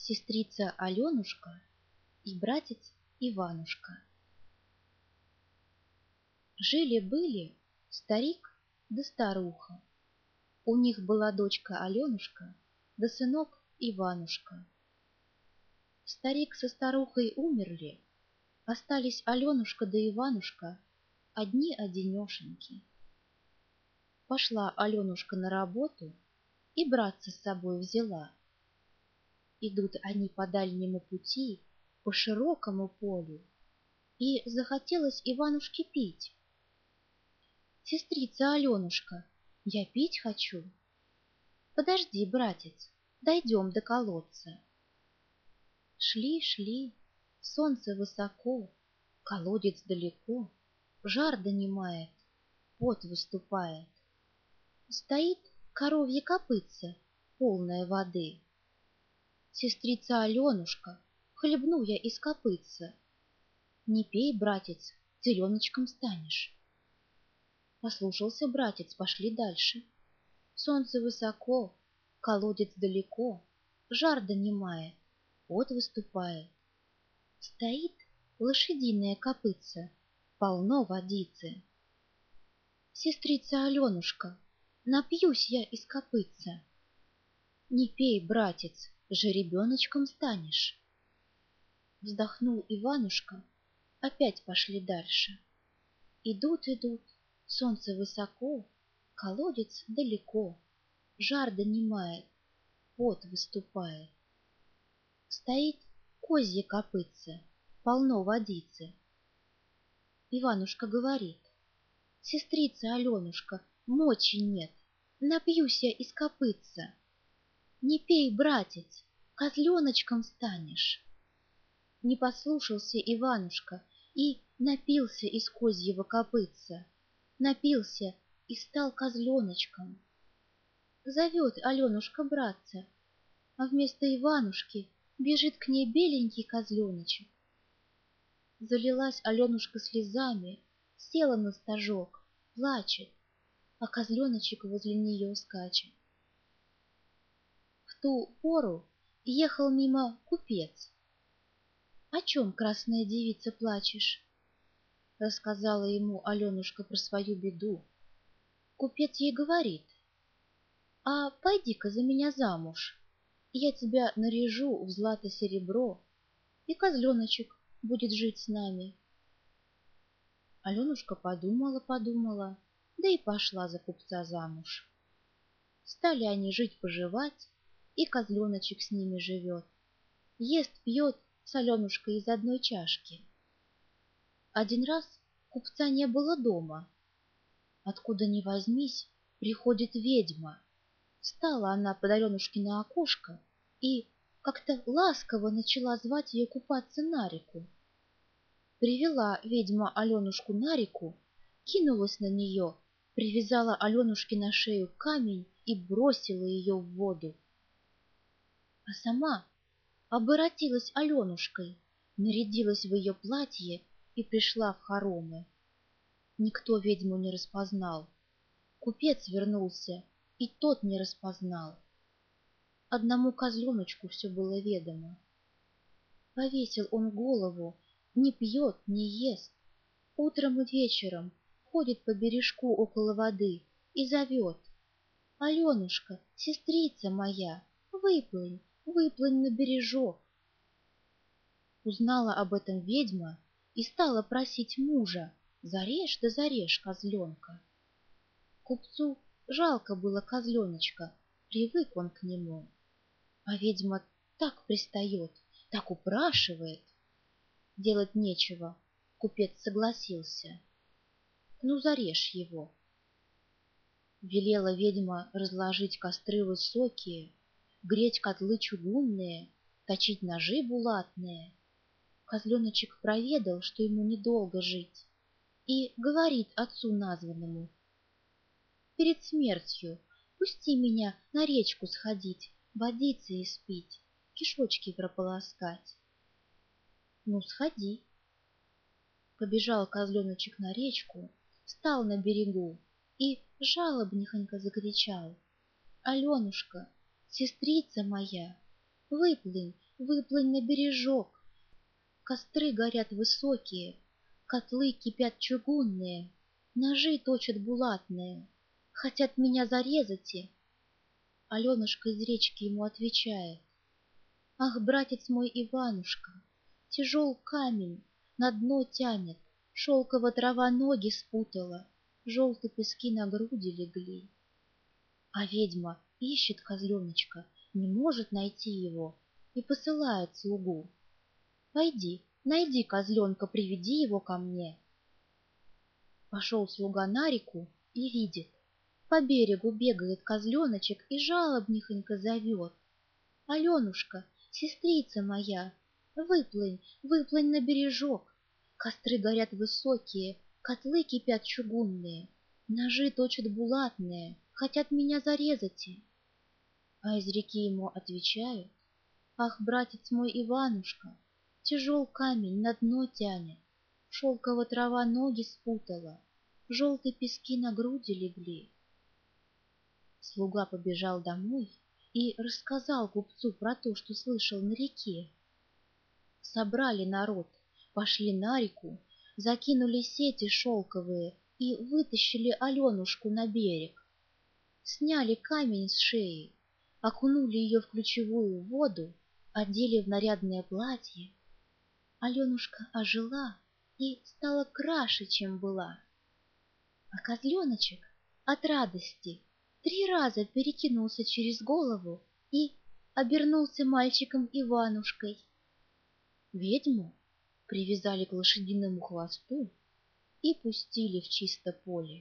сестрица Аленушка и братец Иванушка. Жили-были старик да старуха. У них была дочка Аленушка да сынок Иванушка. Старик со старухой умерли, остались Аленушка да Иванушка одни-одинешеньки. Пошла Аленушка на работу и братца с собой взяла. Идут они по дальнему пути, по широкому полю, и захотелось Иванушке пить. Сестрица Аленушка, я пить хочу. Подожди, братец, дойдем до колодца. Шли, шли, солнце высоко, колодец далеко, жар донимает, пот выступает. Стоит коровье копытце, полное воды. Сестрица Аленушка, хлебну я из копытца. Не пей, братец, зеленочком станешь. Послушался братец, пошли дальше. Солнце высоко, колодец далеко, жар донимает, пот выступает. Стоит лошадиная копытца, полно водицы. Сестрица Аленушка, напьюсь я из копытца. Не пей, братец, жеребеночком станешь. Вздохнул Иванушка, опять пошли дальше. Идут, идут, солнце высоко, колодец далеко, жар донимает, пот выступает. Стоит козье копытце, полно водицы. Иванушка говорит, сестрица Аленушка, мочи нет, напьюсь я из копытца. Не пей, братец, козленочком станешь. Не послушался Иванушка и напился из козьего копытца, напился и стал козленочком. Зовет Аленушка братца, а вместо Иванушки бежит к ней беленький козленочек. Залилась Аленушка слезами, села на стажок, плачет, а козленочек возле нее скачет. Ту пору ехал мимо купец, «О чем, красная девица, плачешь?» Рассказала ему Аленушка про свою беду. Купец ей говорит, «А пойди-ка за меня замуж, я тебя наряжу в злато-серебро, и козленочек будет жить с нами». Аленушка подумала-подумала, да и пошла за купца замуж. Стали они жить-поживать, и козленочек с ними живет. Ест, пьет с Аленушкой из одной чашки. Один раз купца не было дома. Откуда ни возьмись, приходит ведьма. Стала она под Аленушкино окошко и как-то ласково начала звать ее купаться на реку. Привела ведьма Аленушку на реку, кинулась на нее, привязала Аленушке на шею камень и бросила ее в воду. А сама оборотилась Аленушкой, нарядилась в ее платье и пришла в хоромы. Никто ведьму не распознал. Купец вернулся, и тот не распознал. Одному козленочку все было ведомо. Повесил он голову, не пьет, не ест. Утром и вечером ходит по бережку около воды и зовет. «Аленушка, сестрица моя, выплынь, выплынь на бережок. Узнала об этом ведьма и стала просить мужа, зарежь да зарежь козленка. Купцу жалко было козленочка, привык он к нему. А ведьма так пристает, так упрашивает. Делать нечего, купец согласился. Ну, зарежь его. Велела ведьма разложить костры высокие, греть котлы чугунные, точить ножи булатные. Козленочек проведал, что ему недолго жить, и говорит отцу названному. Перед смертью пусти меня на речку сходить, водиться испить, кишочки прополоскать. Ну, сходи. Побежал козленочек на речку, встал на берегу и жалобнехонько закричал. Аленушка, Сестрица моя, выплынь, выплынь на бережок. Костры горят высокие, котлы кипят чугунные, Ножи точат булатные, хотят меня зарезать. Аленушка из речки ему отвечает. Ах, братец мой Иванушка, тяжел камень, на дно тянет, Шелково трава ноги спутала, желтые пески на груди легли. А ведьма ищет козленочка, не может найти его и посылает слугу. Пойди, найди козленка, приведи его ко мне. Пошел слуга на реку и видит. По берегу бегает козленочек и жалобнихонько зовет. Аленушка, сестрица моя, выплынь, выплынь на бережок. Костры горят высокие, котлы кипят чугунные, Ножи точат булатные, хотят меня зарезать. А из реки ему отвечают, Ах, братец мой Иванушка, тяжел камень на дно тянет, Шелково трава ноги спутала, желтые пески на груди легли. Слуга побежал домой и рассказал купцу про то, что слышал на реке. Собрали народ, пошли на реку, закинули сети шелковые и вытащили Аленушку на берег. Сняли камень с шеи, окунули ее в ключевую воду, одели в нарядное платье. Аленушка ожила и стала краше, чем была. А козленочек от радости три раза перекинулся через голову и обернулся мальчиком Иванушкой. Ведьму привязали к лошадиному хвосту и пустили в чисто поле.